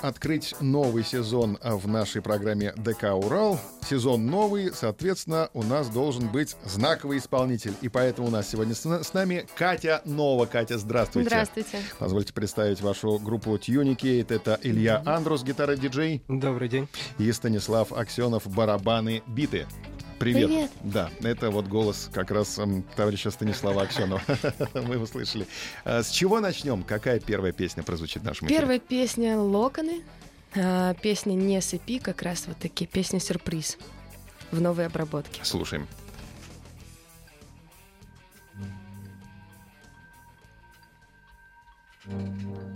Открыть новый сезон в нашей программе ДК «Урал». Сезон новый, соответственно, у нас должен быть знаковый исполнитель. И поэтому у нас сегодня с, нами Катя Нова. Катя, здравствуйте. Здравствуйте. Позвольте представить вашу группу Tunicate. Это Илья Андрус, гитара-диджей. Добрый день. И Станислав Аксенов, барабаны, биты. Привет. Привет. Да, это вот голос как раз м, товарища Станислава Аксенова. Мы его слышали. А, С чего начнем? Какая первая песня прозвучит в нашем эфире? Первая песня «Локоны». а, Песня «Не сыпи», как раз вот такие песня-сюрприз в новой обработке. Слушаем. Она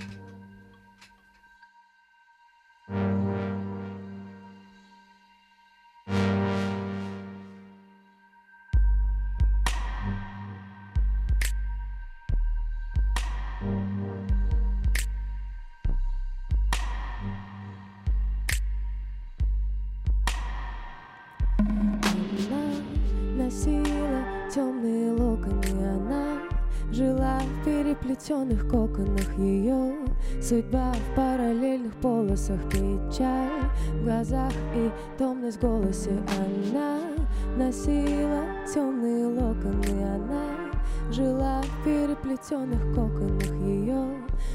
в переплетенных коконах ее Судьба в параллельных полосах, печаль. В глазах и томность в голосе Она. Носила темные локоны, она. Жила в переплетенных коконах ее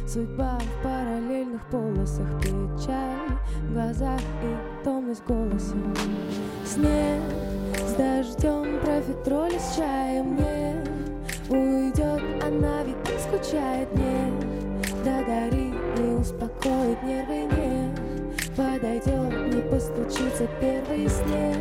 Судьба в параллельных полосах, печаль. В глазах и томность в голосе Снег с дождем, профитроли с чаем. Не Уйдет она, ведь скучает не Догорит, не успокоит нервы не Подойдет, не постучится первый снег.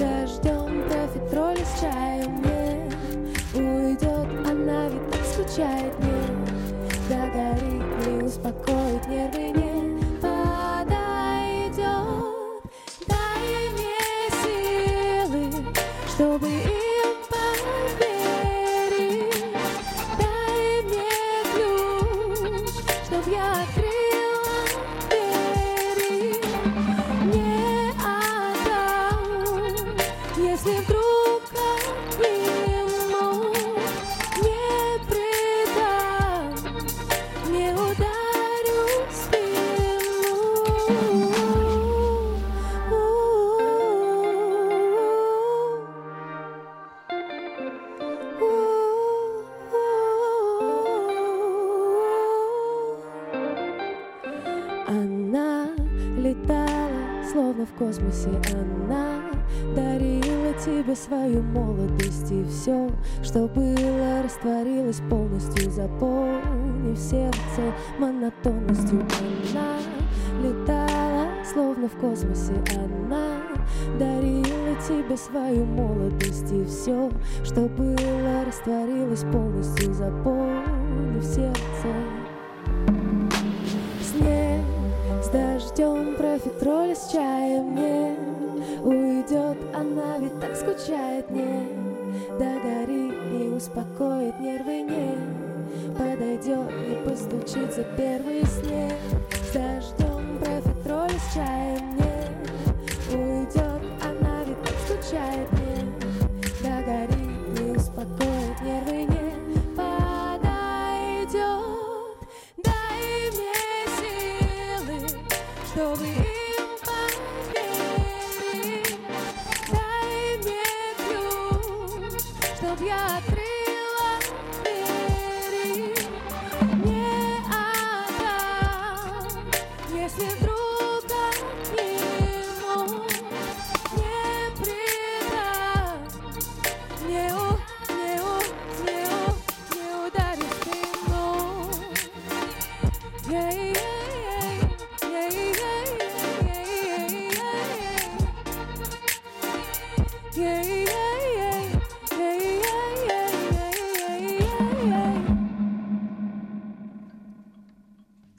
Дождем, профитроли с чаем не Уйдет она, ведь так скучает не Догорит, не успокоит нервы не что было, растворилось полностью Заполнив сердце монотонностью. Она летала, словно в космосе. Она дарила тебе свою молодость. И все, что было, растворилось полностью Заполнив сердце. Снег с дождем, профитроли с чаем. Не Уйдет она, ведь так скучает. Не Догорит, успокоит нервы не Подойдет, не постучится первый снег. С дождем, профитроли с чаем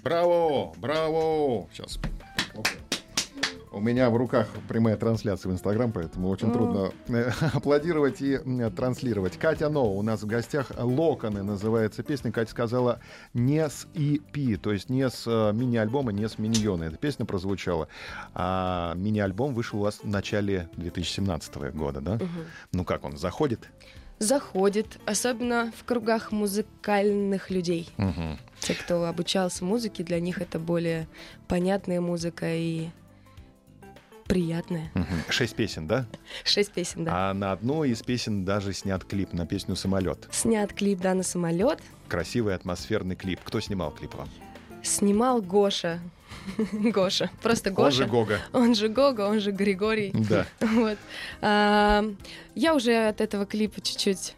Brawo, brawo! Сейчас У меня в руках прямая трансляция в Инстаграм, поэтому очень трудно э, аплодировать и транслировать. Катя Но у нас в гостях «Локоны» называется песня. Катя сказала не с EP, то есть не с э, мини-альбома, не с миньона. Эта песня прозвучала. А мини-альбом вышел у вас в начале 2017 года, да? Ну как он, заходит? Заходит, особенно в кругах музыкальных людей. Мгм. Те, кто обучался музыке, для них это более понятная музыка и приятная. Мгм. Шесть песен, да? Шесть песен, да. А на одну из песен даже снят клип на песню «Самолет». Снят клип, да, на самолет. Красивый атмосферный клип. Кто снимал клип вам? Снимал Гоша. Гоша. Просто Он Гоша. же Гога. Он же Гога, он же Григорий. Да. Вот. А, я уже от этого клипа чуть-чуть...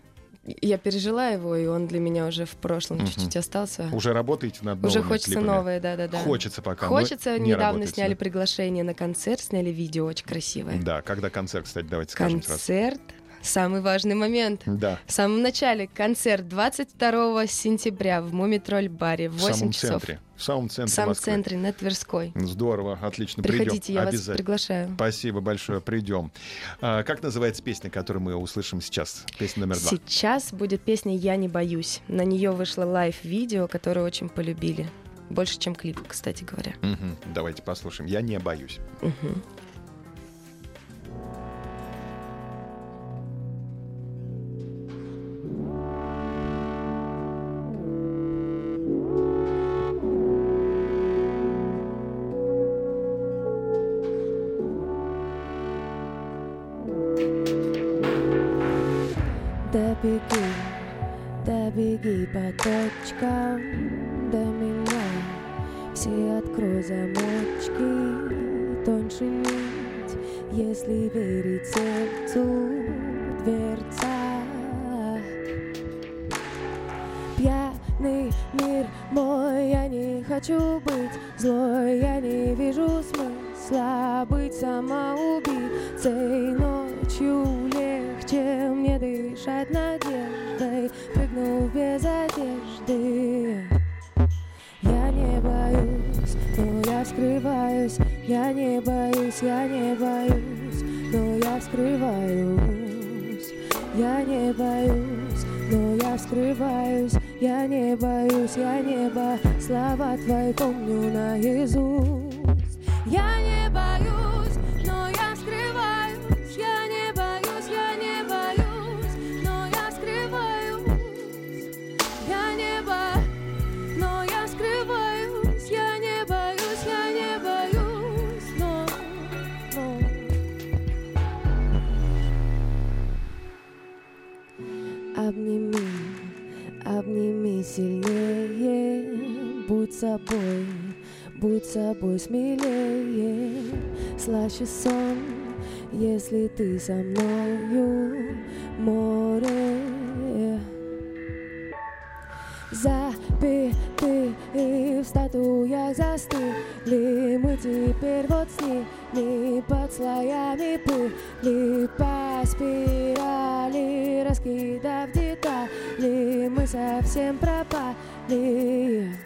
Я пережила его, и он для меня уже в прошлом Мгм. чуть-чуть остался. Уже работаете над новыми Уже хочется клипами? новое, да-да-да. Хочется пока. Хочется. не Недавно работаете, сняли приглашение на концерт, сняли видео очень красивое. Да, когда концерт, кстати, давайте скажем. Концерт. Самый важный момент. Да, В самом начале концерт 22 сентября в Мумитроль баре в в 8 самом часов. центре. В самом центре В самом Москвы. центре, на Тверской. Здорово, отлично. Приходите, Придем. я вас приглашаю. Спасибо большое, придем. А, как называется песня, которую мы услышим сейчас? Песня номер два. Сейчас будет песня «Я не боюсь». На нее вышло лайв-видео, которое очень полюбили. Больше, чем клип, кстати говоря. Мгм. Давайте послушаем. Я не боюсь. Мгм. Пьяный мир. Мой, я не хочу быть злой Я не вижу смысла быть самоубийцей. Ночью легче мне дышать надеждой Прыгнув без одежды. Я не боюсь, но я вскрываюсь. Я не боюсь, я не боюсь, но я вскрываюсь. Я не боюсь, но я вскрываюсь Я не боюсь, я небо Слова твои помню наизусть. Я не боюсь, сильнее, будь собой, будь собой смелее, слаще сон, если ты со мною, море. Забиты и в статуях застыли Мы теперь вот с ними под слоями пыли. По совсем пропали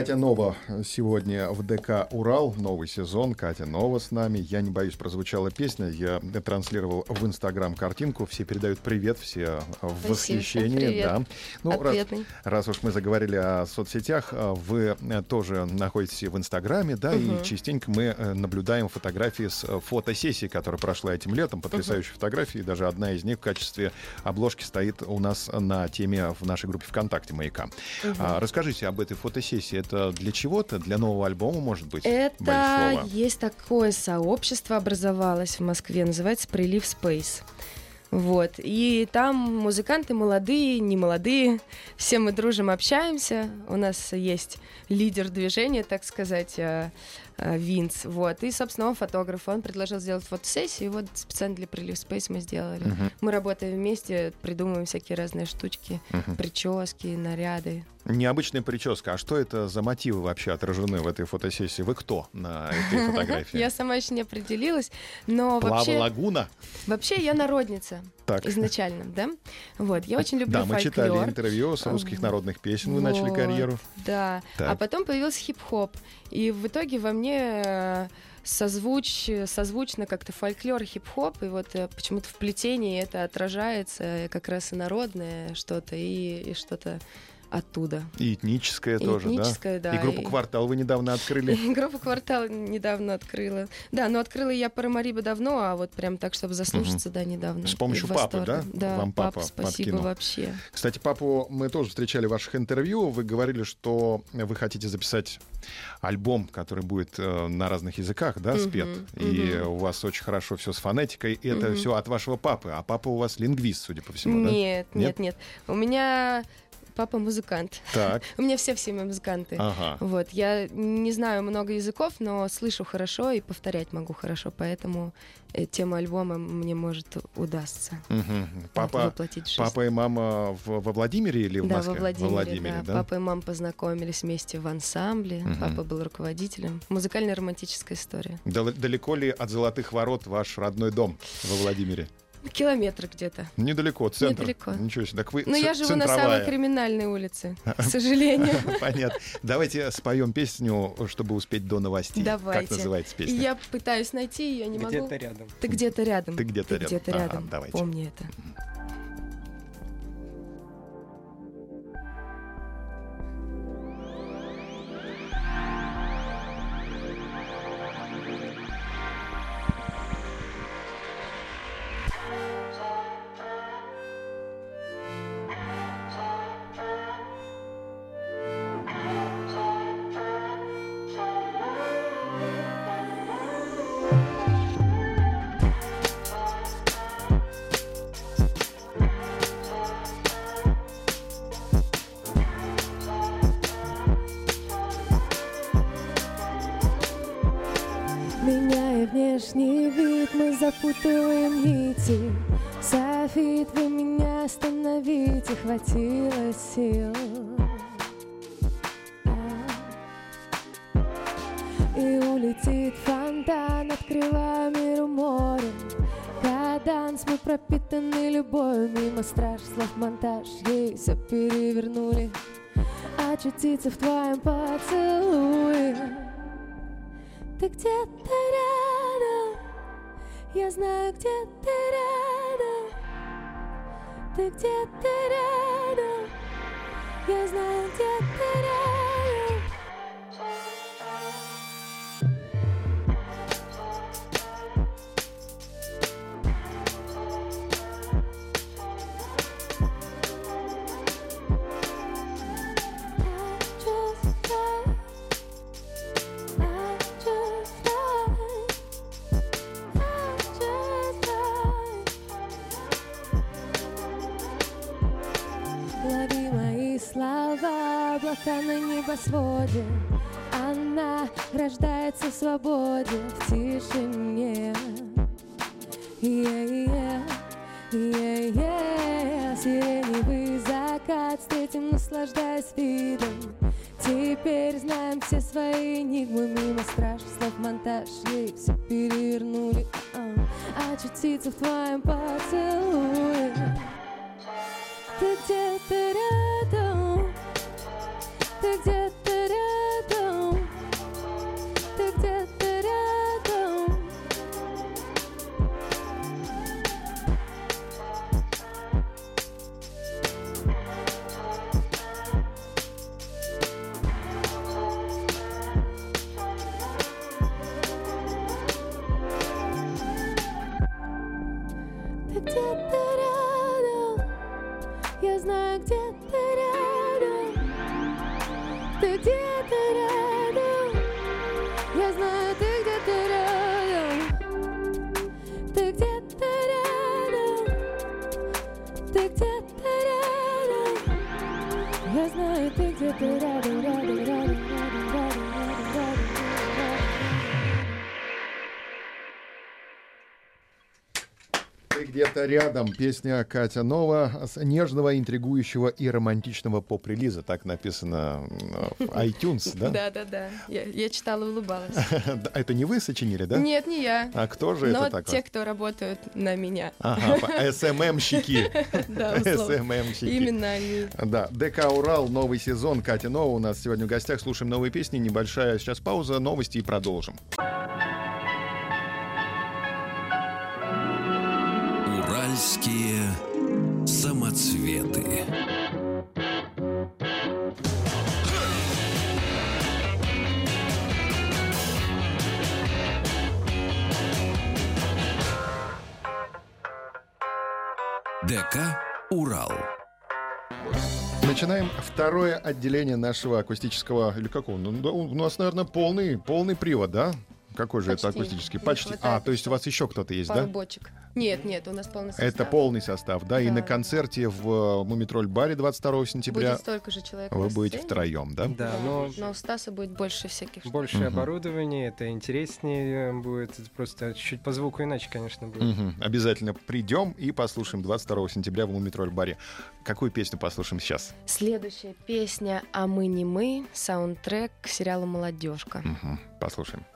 Катя Нова сегодня в ДК «Урал». Новый сезон. Катя Нова с нами. «Я не боюсь» прозвучала песня. Я транслировал в Инстаграм картинку. Все передают привет, все в восхищении. привет. Да. Ну, раз, Ответный. раз уж мы заговорили о соцсетях, а, вы э, тоже находитесь в Инстаграме, да, и частенько мы э, наблюдаем фотографии с э, фотосессии, которая прошла этим летом. Потрясающие фотографии. Даже одна из них в качестве обложки стоит у нас на теме в нашей группе ВКонтакте «Маяка». А, расскажите об этой фотосессии. Это для чего-то? Для нового альбома, может быть? Это большого? есть такое сообщество образовалось в Москве, называется Прилив Space. Вот. И там музыканты молодые, не молодые. Все мы дружим, общаемся. У нас есть лидер движения, так сказать, э, э, Винс. Вот. И, собственно, он фотограф. Он предложил сделать фотосессию. И вот специально для Прилив Space мы сделали. Мгм. Мы работаем вместе, придумываем всякие разные штучки, Мгм. прически, наряды. Необычная прическа. А что это за мотивы вообще отражены в этой фотосессии? Вы кто на этой фотографии? Я сама еще не определилась, но Плава вообще... Лагуна? Вообще я народница Так. изначально, да? Вот, я очень люблю Да, мы читали интервью с русских народных песен. Вы начали карьеру. Да. Так. А потом появился хип-хоп. И в итоге во мне э, созвуч, созвучно как-то фольклор, хип-хоп, и вот э, почему-то в плетении это отражается э, как раз и народное что-то, и, и что-то оттуда. И этническое И тоже, этническое, да, И группу и- «Квартал» вы недавно открыли. Группа «Квартал» недавно открыла. Да, но открыла я Парамариба давно, а вот прям так, чтобы заслушаться, да, недавно. С помощью И папы, да? Да, Вам папа папа, спасибо подкинул. вообще. Кстати, папу мы тоже встречали в ваших интервью. Вы говорили, что вы хотите записать альбом, который будет э, на разных языках, да, спет. И мгм. у вас очень хорошо все с фонетикой. И это Мгм. все от вашего папы. А папа у вас лингвист, судя по всему, да? Нет, Нет? нет, нет. У меня папа музыкант. Так. У меня все в семье музыканты. Ага. Вот, я не знаю много языков, но слышу хорошо и повторять могу хорошо, поэтому э, тема альбома мне может удастся вот, Папа, воплотить жизнь. папа и мама в- во Владимире или в да, Москве? во Владимире, Владимире, да. Папа и мама познакомились вместе в ансамбле. Мгм. Папа был руководителем. Музыкальная романтическая история. Дал- Далеко ли от Золотых Ворот ваш родной дом во Владимире? Километр где-то. Недалеко, центр. Недалеко. Ничего себе. Так вы Но ц- я живу на самой центровая. криминальной улице, к сожалению. Понятно. Давайте споем песню, чтобы успеть до новостей. Как Давайте. называется И песня? я пытаюсь найти ее, не могу. Где-то рядом. Ты где-то рядом. Ты где-то рядом. где-то рядом. давайте. Помни это. Где-то рядом, я знаю, где ты рядом. Ты где-то рядом, я знаю, где ты рядом. Небосводе. Она рождается в свободе, в тишине. Yeah, yeah, yeah. Сиреневый закат встретим, наслаждаясь видом. Теперь знаем все свои энигмы Мимо страшных слов монтаж Ей все перевернули а-а. Очутиться в твоем поцелуе Ты где-то рядом. Песня Катя Нова с нежного, интригующего и романтичного поп-релиза. Так написано в iTunes, да? Да-да-да. Я, я читала и улыбалась. Да, Это не вы сочинили, да? Нет, не я. А кто же Но это такой? те, кто работают на меня. Ага, СММщики. Да, условно. СММщики. Именно они. Да, ДК Урал, новый сезон. Катя Нова у нас сегодня в гостях. Слушаем новые песни. Небольшая сейчас пауза, новости и продолжим. ДК «Урал». Начинаем второе отделение нашего акустического... Или какого? Ну, да, у нас, наверное, полный, полный привод, да? Какой же это Почти. акустический? Не Почти. А, то есть у вас еще кто-то есть, да? бочек. Нет, нет, у нас полный состав. Это полный состав, да? И Да. на концерте в э, Мумитроль баре 22 сентября Будет столько же человек вы будете втроем, да? Да, но Но у Стаса будет больше всяких больше Мгм. оборудования, это интереснее будет. Это просто чуть по звуку иначе, конечно, будет. Мгм. Обязательно придем и послушаем 22 сентября в Мумитроль баре. Какую песню послушаем сейчас? Следующая песня «А мы не мы» саундтрек к сериалу «Молодежка». Мгм. Послушаем.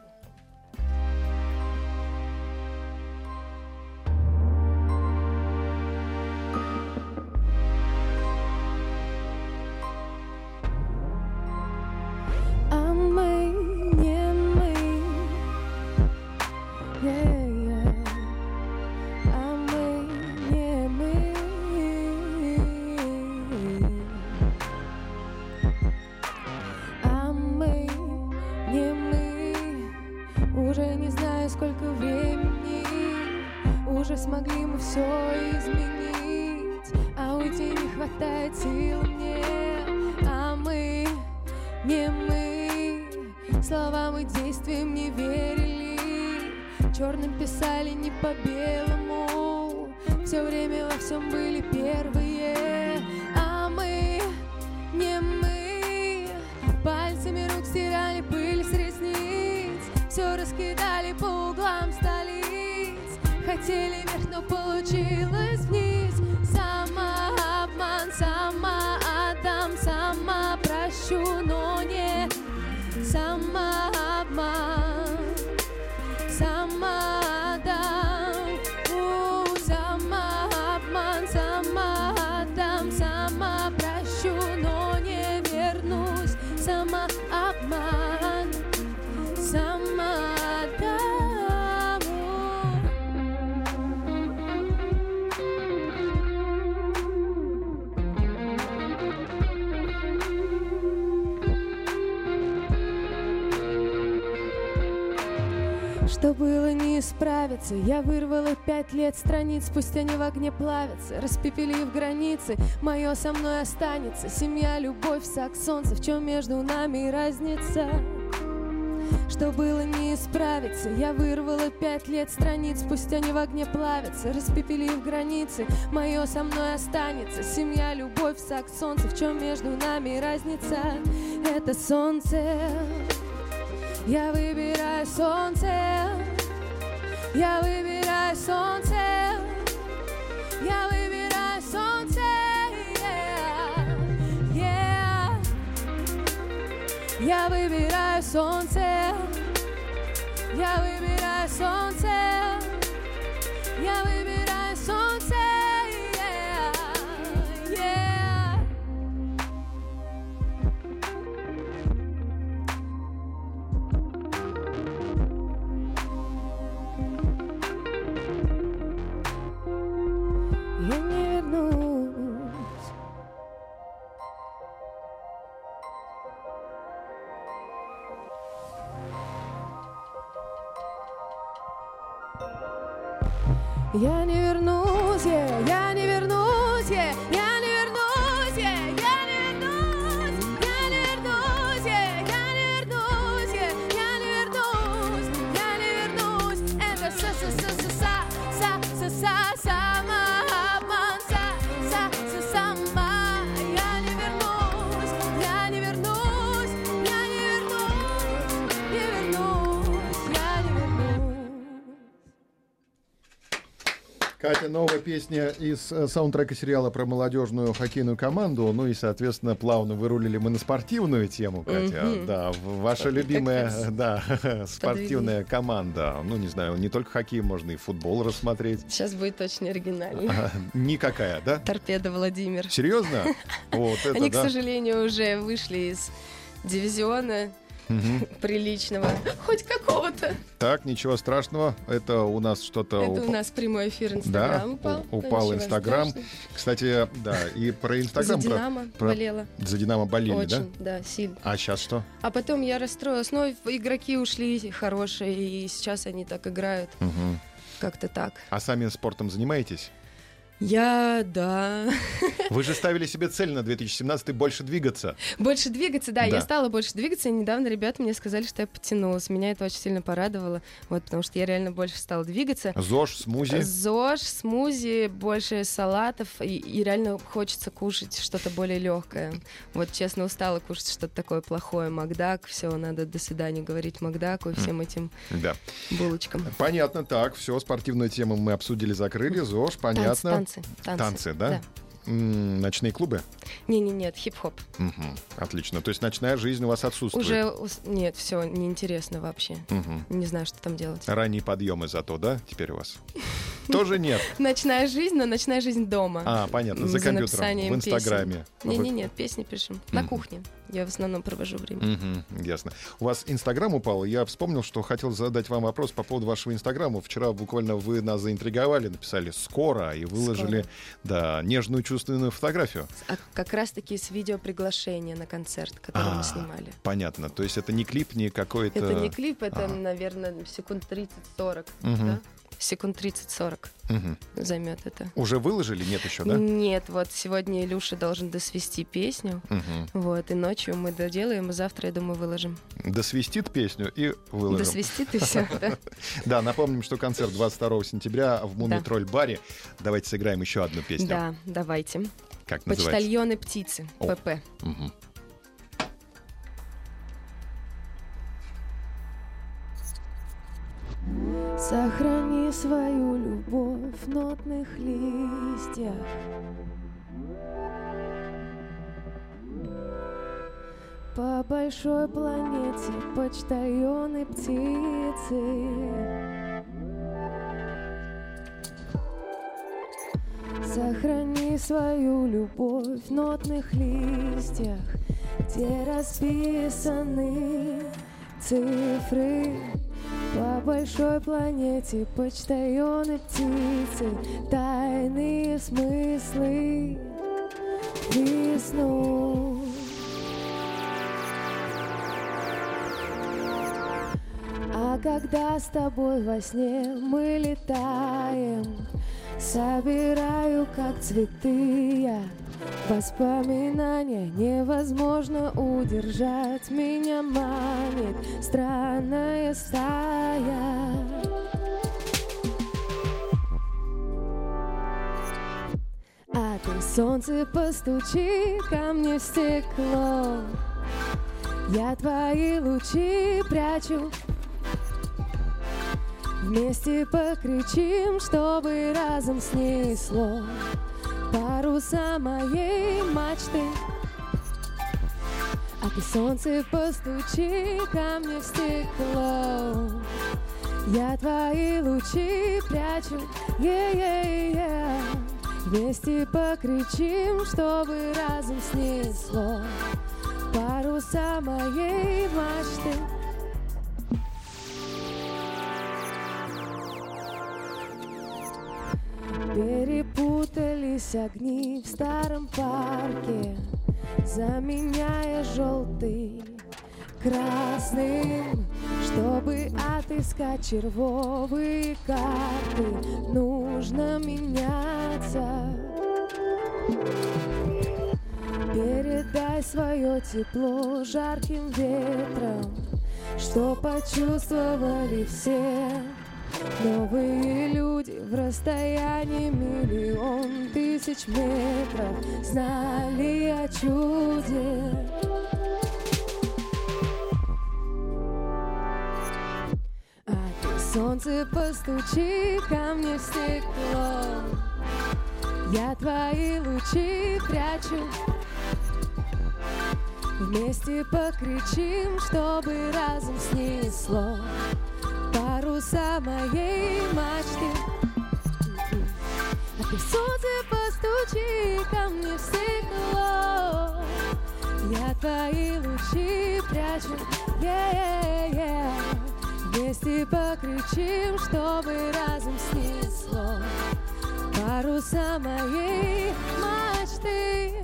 Исправиться Я вырвала пять лет страниц Пусть они в огне плавятся. Распепелив границы Мое со мной останется. Семья, любовь, секс, солнце. В чем между нами разница? Что было не исправиться Я вырвала пять лет страниц Пусть они в огне плавятся. Распепелив границы Мое со мной останется. Семья, любовь, секс, солнце. В чем между нами разница? Это солнце. Я выбираю солнце, Yahweh mirai son tel. Yahweh mirai. Yeah. Yeah. Yahweh mirai son tel. Yahweh mirai son tel. Yahweh mirai новая песня из э, саундтрека сериала про молодежную хоккейную команду. Ну и, соответственно, плавно вырулили мы на спортивную тему, Катя. Да, ваша любимая, да, спортивная команда. Ну, не знаю, не только хоккей, можно и футбол рассмотреть. Сейчас будет очень оригинально. А, Никакая, да? Торпеда Владимир. Серьезно? Вот это Они, к да. сожалению, уже вышли из дивизиона Мгм. приличного. Хоть какого-то. Так, ничего страшного. Это у нас что-то... Это у уп- нас прямой эфир Да, Инстаграм упал. у- упал Ничего Инстаграм. Кстати, да, и про Инстаграм... За Динамо про- болела. За Динамо болели, да? Очень, да, сильно. А сейчас что? А потом я расстроилась. Но игроки ушли хорошие, и сейчас они так играют. Мгм. Как-то так. А сами спортом занимаетесь? Я, да. Вы же ставили себе цель на 2017 больше двигаться. Больше двигаться, да, Да. я стала больше двигаться. И недавно ребята мне сказали, что я подтянулась. Меня это очень сильно порадовало. Вот, потому что я реально больше стала двигаться. ЗОЖ, смузи. ЗОЖ, смузи, больше салатов, и, и реально хочется кушать что-то более легкое. Вот честно устала кушать что-то такое плохое. Макдак, все, надо до свидания говорить Макдаку и всем этим Да. булочкам. Понятно, так, все, спортивную тему мы обсудили, закрыли. ЗОЖ, понятно. Танцы, танцы, Танцы, да? М, Ночные клубы? Не-не, нет, хип-хоп. Мгм. Отлично. То есть ночная жизнь у вас отсутствует. Уже нет, все неинтересно вообще. Мгм. Не знаю, что там делать. Ранние подъемы зато, да, теперь у вас? Тоже нет. Ночная жизнь, но ночная жизнь дома. А, понятно, за За компьютером, в Инстаграме. Не-не, нет, песни пишем. На кухне. Я в основном провожу время. Мгм, ясно. У вас Инстаграм упал, я вспомнил, что хотел задать вам вопрос по поводу вашего Инстаграма. Вчера буквально вы нас заинтриговали, написали «скоро» и выложили, да, нежную чувственную фотографию. А как раз-таки с видео приглашения на концерт, который А, мы снимали. Понятно. То есть это не клип, не какой-то... Это не клип, это, ага. наверное, секунд 30-40. Мгм. да? Секунд 30-40 Мгм. займет это. Уже выложили? Нет еще, да? Нет, вот сегодня Илюша должен досвести песню. Мгм. Вот, и ночью мы доделаем, и завтра, я думаю, выложим. Досвистит песню и выложим. Досвистит и все. Да, напомним, что концерт 22 сентября в Муми Да. Тролль баре. Давайте сыграем еще одну песню. Да, давайте. Как называется? Почтальоны птицы. ПП. Мгм. Сохрани свою любовь в нотных листьях. По большой планете почтальоны птицы. Сохрани свою любовь в нотных листьях, где расписаны цифры. По большой планете почтальоны птицы, тайные смыслы весну. А когда с тобой во сне мы летаем, Собираю, как цветы я Воспоминания невозможно удержать. Меня манит странная стая. А ты, солнце, постучи ко мне в стекло. Я твои лучи прячу. Вместе покричим, чтобы разом снесло Паруса моей мачты. А ты, солнце, постучи ко мне в стекло. Я твои лучи прячу е-е-е. Вместе покричим, чтобы разом снесло. Паруса моей мачты Перепутались огни в старом парке, Заменяя желтый красным, Чтобы отыскать червовые карты, Нужно меняться. Передай свое тепло жарким ветром, Что почувствовали все Новые люди в расстоянии миллион тысяч метров Знали о чуде. А ты, солнце, постучи ко мне в стекло. Я твои лучи прячу. Вместе покричим, чтобы разом снесло Паруса моей мачты. А ты, солнце, постучи ко мне в стекло. Я твои лучи прячу yeah-yeah-yeah. Вместе покричим, чтобы разом снесло Паруса моей мачты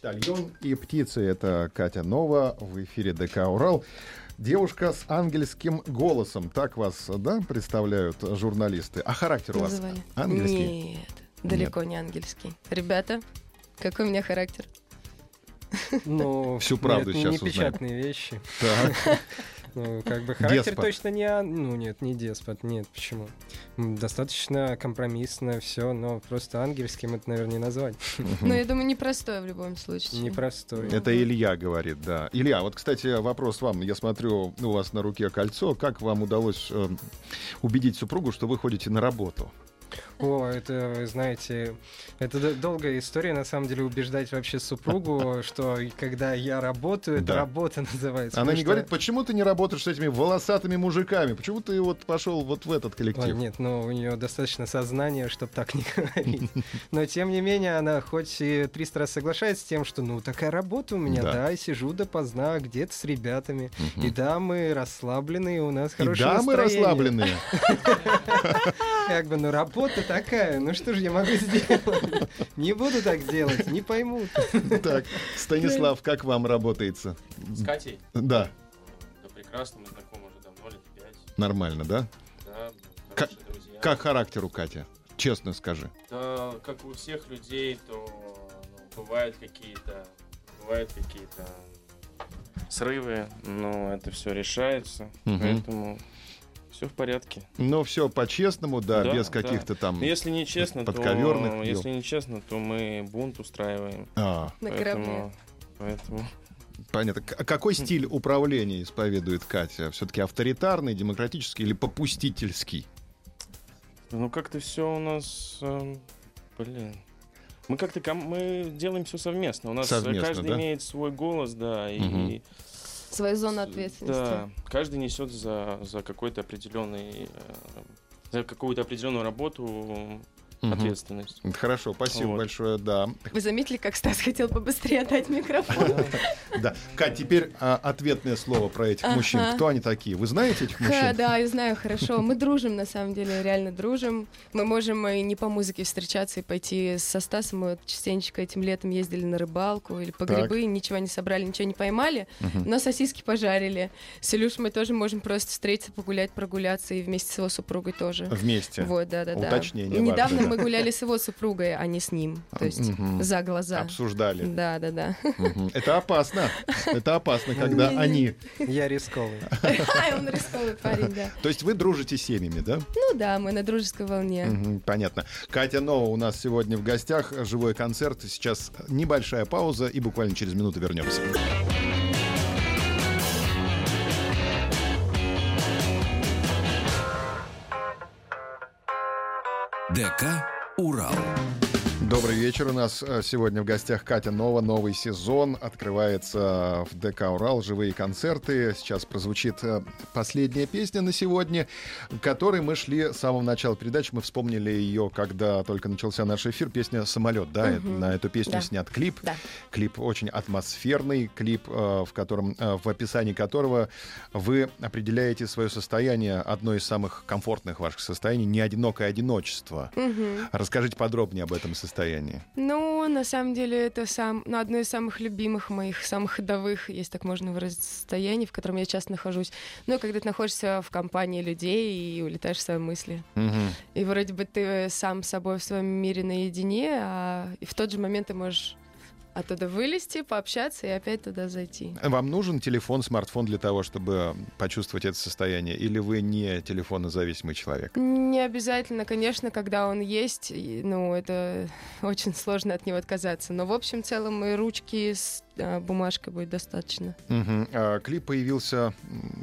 Почтальон и птицы. Это Катя Нова в эфире ДК Урал. Девушка с ангельским голосом. Так вас, да, представляют журналисты? А характер у вас Называли. ангельский? Нет, далеко не ангельский. Ребята, какой у меня характер? Ну, Всю правду нет, сейчас не узнаем. печатные вещи. Так. Ну, как бы характер Деспот. точно не... ан- Ну, нет, не деспот, нет, почему? Достаточно компромиссно все, но просто ангельским это, наверное, не назвать. Но я думаю, непростой в любом случае. Непростой. Это Илья говорит, да. Илья, вот, кстати, вопрос вам. Я смотрю, у вас на руке кольцо. Как вам удалось э, убедить супругу, что вы ходите на работу? О, это, знаете, это долгая история, на самом деле, убеждать вообще супругу, что и когда я работаю, это Да. работа называется. Она не что- говорит, почему ты не работаешь с этими волосатыми мужиками? Почему ты вот пошел вот в этот Ой, коллектив? нет, ну у нее достаточно сознания, чтобы так не говорить. Но тем не менее, она хоть и 300 раз соглашается с тем, что ну такая работа у меня, Да. да, и сижу допоздна где-то с ребятами. И да, мы расслаблены, и у нас И хорошее да, мы расслабленные. Как бы, ну работа такая, ну что же я могу сделать? Не буду так делать, не поймут. Так, Станислав, как вам работается? С Катей? Да, Да прекрасно, мы знакомы уже давно, лет пять. нормально, да? Да, Как- друзья. Как характер у Кати? Честно скажи. Да, как у всех людей, то ну, бывают какие-то, бывают какие-то срывы, но это все решается, Мгм. поэтому все в порядке. Ну, все по-честному, да, Да, без да. каких-то там... Но если не честно, то дел. если не честно, то мы бунт устраиваем. А, На корабле. Поэтому, поэтому понятно. А какой стиль управления исповедует Катя? Все-таки авторитарный, демократический или попустительский? Ну как-то все у нас, эм, блин. Мы как-то ком- мы делаем все совместно. У нас Совместно, каждый да? имеет свой голос, да, и Мгм. Свою зону ответственности. да, каждый несет за за какой-то определенный э, за какую-то определенную работу Мгм. ответственность. Хорошо, спасибо Вот. большое, да. Вы заметили, как Стас хотел побыстрее отдать микрофон? Да. Кать, теперь а, ответное слово про этих мужчин. Кто они такие? Вы знаете этих мужчин? Да, я знаю, хорошо. Мы дружим, на самом деле, реально дружим. Мы можем и не по музыке встречаться и пойти со Стасом. Мы вот частенько этим летом ездили на рыбалку или по грибы, ничего не собрали, ничего не поймали, но сосиски пожарили. С Илюшей мы тоже можем просто встретиться, погуляться и вместе с его супругой тоже. Вместе. Вот, да, да, да. Уточнение Недавно мы гуляли с его супругой, а не с ним. То есть за глаза. Обсуждали. Да, да, да. Это опасно. Это опасно, когда они... Я рисковый. Ай, он рисковый парень, да. То есть вы дружите с семьями, да? Ну да, мы на дружеской волне. Понятно. Катя Нова у нас сегодня в гостях. Живой концерт. Сейчас небольшая пауза и буквально через минуту вернемся. ДК «Урал». Добрый вечер. У нас э, сегодня в гостях Катя Нова. Новый сезон открывается в ДК «Урал». Живые концерты. Сейчас прозвучит э, последняя песня на сегодня, к которой мы шли с самого начала передачи. Мы вспомнили ее, когда только начался наш эфир. Песня «Самолет». Да, Мгм. на эту песню Да. снят клип. Да. Клип очень атмосферный, клип, э, в котором, э, в описании которого вы определяете свое состояние, одно из самых комфортных ваших состояний, не одинокое одиночество. Мгм. Расскажите подробнее об этом состоянии. Ну, на самом деле, это сам, ну, одно из самых любимых моих, самых ходовых, если так можно выразить, состояний, в котором я часто нахожусь. Ну, когда ты находишься в компании людей и улетаешь в свои мысли. Мгм. И вроде бы ты сам с собой в своем мире наедине, а и в тот же момент ты можешь оттуда вылезти, пообщаться и опять туда зайти. Вам нужен телефон, смартфон для того, чтобы почувствовать это состояние? Или вы не телефонозависимый человек? Не обязательно, конечно, когда он есть, ну, это очень сложно от него отказаться. Но в общем целом и ручки с а, бумажкой будет достаточно. Мгм. А, клип появился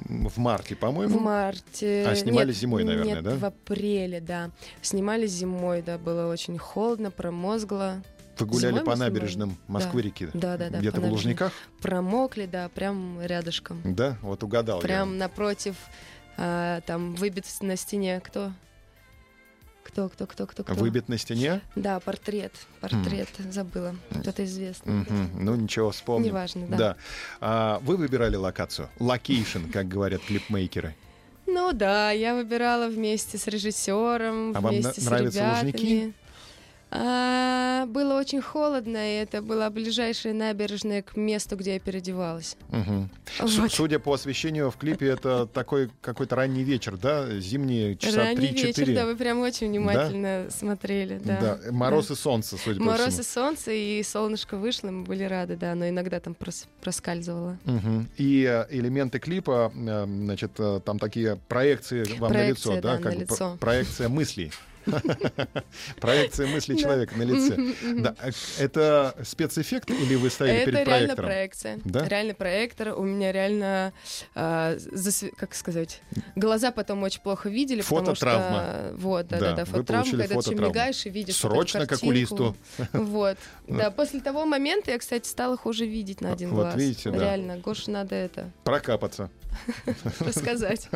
в марте, В по-моему. марте. А снимали Нет, зимой, наверное, нет, да? в апреле, да. Снимали зимой, да, было очень холодно, промозгло. Вы гуляли Зимой по набережным Москвы-реки? Да, да, да. Где-то в. Лужниках? Промокли, да, прям рядышком. Да, вот угадал я. Прям напротив, а, там выбит на стене кто? Кто, кто, кто, кто, кто? Выбит на стене? Да, портрет. Портрет, забыла. Кто-то известный. Мгм. Ну, ничего, вспомним. Неважно, да. Да. А, вы выбирали локацию? Location, как говорят клипмейкеры. Ну да, я выбирала вместе с режиссером, А вам вместе на- с нравятся ребятами. Лужники? А, было очень холодно, и это была ближайшая набережная к месту, где я переодевалась. Су- Вот. Судя по освещению в клипе, это такой какой-то ранний вечер, да? Зимние часа Ранний 3-4. вечер, да, вы прям очень внимательно смотрели, да. Да, мороз и солнце, судя по Мороз и солнце, и солнышко вышло, мы были рады, да, но иногда там прос- проскальзывало. Мгм. И э, элементы клипа, э, значит, э, там такие проекции вам на лицо, Проекция, да? да, как на лицо. проекция мыслей. Проекция мыслей Да. человека на лице. Да, э, это спецэффект или вы стояли Это перед реально проектором? проекция. Да? Реально проектор. У меня реально, а, как сказать, глаза потом очень плохо видели. Фототравма. что- Вот, да, Да, да, да, фототравма, когда ты мигаешь и видишь вот Срочно к окулисту. Вот. Да, после того момента я, кстати, стала хуже видеть на один Вот глаз. видите, да. Реально, Гош, надо это Прокапаться. рассказать.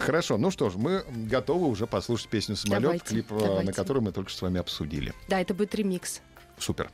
Хорошо, ну что ж, мы готовы уже послушать песню «Самолет», клип, э, на который мы только что с вами обсудили. Да, это будет ремикс. Супер.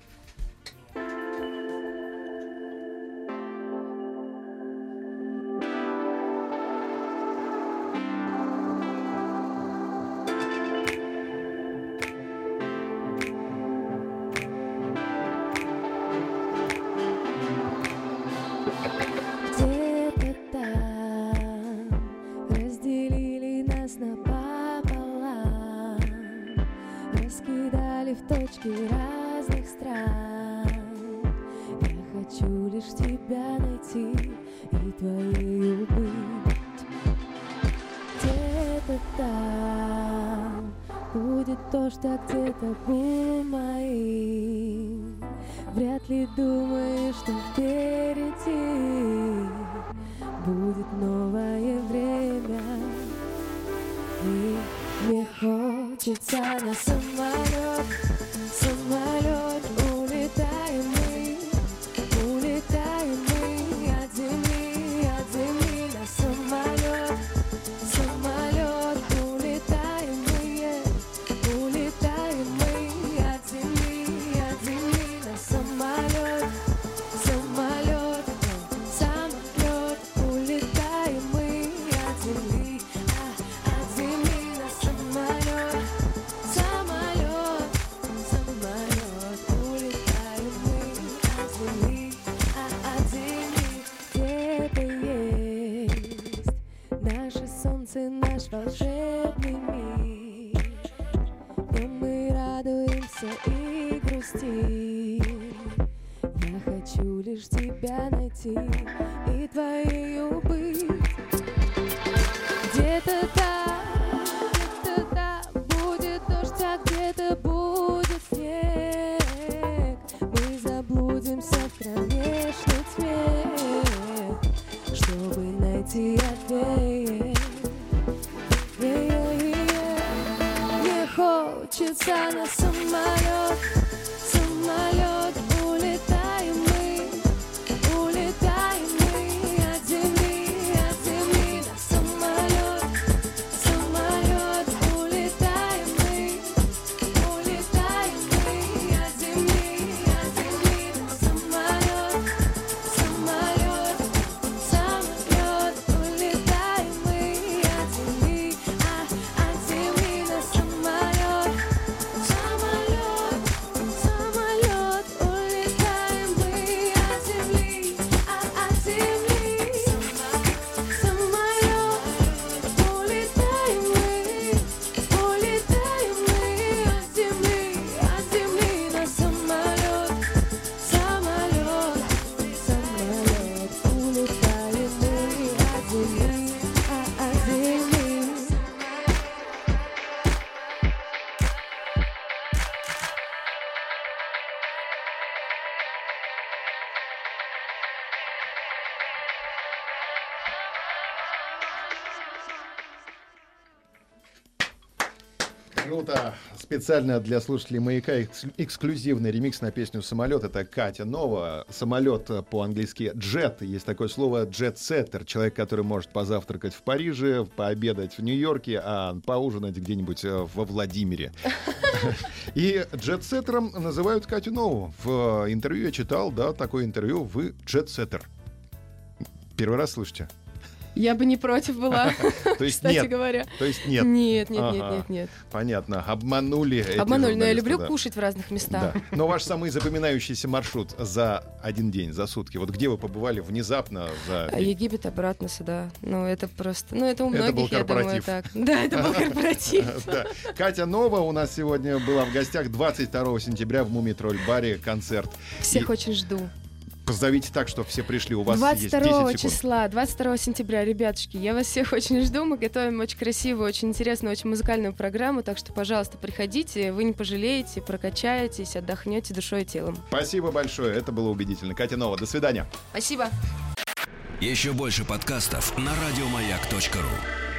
Специально для слушателей «Маяка» экс- эксклюзивный ремикс на песню «Самолет». Это Катя Нова. Самолет по-английски «джет». Есть такое слово «джет-сеттер». Человек, который может позавтракать в Париже, пообедать в Нью-Йорке, а поужинать где-нибудь э, во Владимире. И джет-сеттером называют Катю Нову. В э, интервью я читал, да, такое интервью. Вы джет-сеттер. Первый раз слышите? Я бы не против была, кстати говоря. То есть нет. Нет, нет, нет, нет, нет. Понятно. Обманули Обманули, но я люблю кушать в разных местах. Да. Но ваш самый запоминающийся маршрут за один день, за сутки. Вот где вы побывали внезапно за А? Египет обратно сюда. Ну, это просто... Ну, это у Это был многих, я думаю, так. Да, это был корпоратив. Катя Нова у нас сегодня была в гостях 22 сентября в Мумитроль баре концерт. Всех очень жду. Позовите так, чтобы все пришли. У вас есть 10 22 секунд. числа, 22 сентября, ребятушки, я вас всех очень жду. Мы готовим очень красивую, очень интересную, очень музыкальную программу. Так что, пожалуйста, приходите, вы не пожалеете, прокачаетесь, отдохнете душой и телом. Спасибо большое. Это было убедительно. Катя Нова, до свидания. Спасибо. Еще больше подкастов на радиомаяк.ру.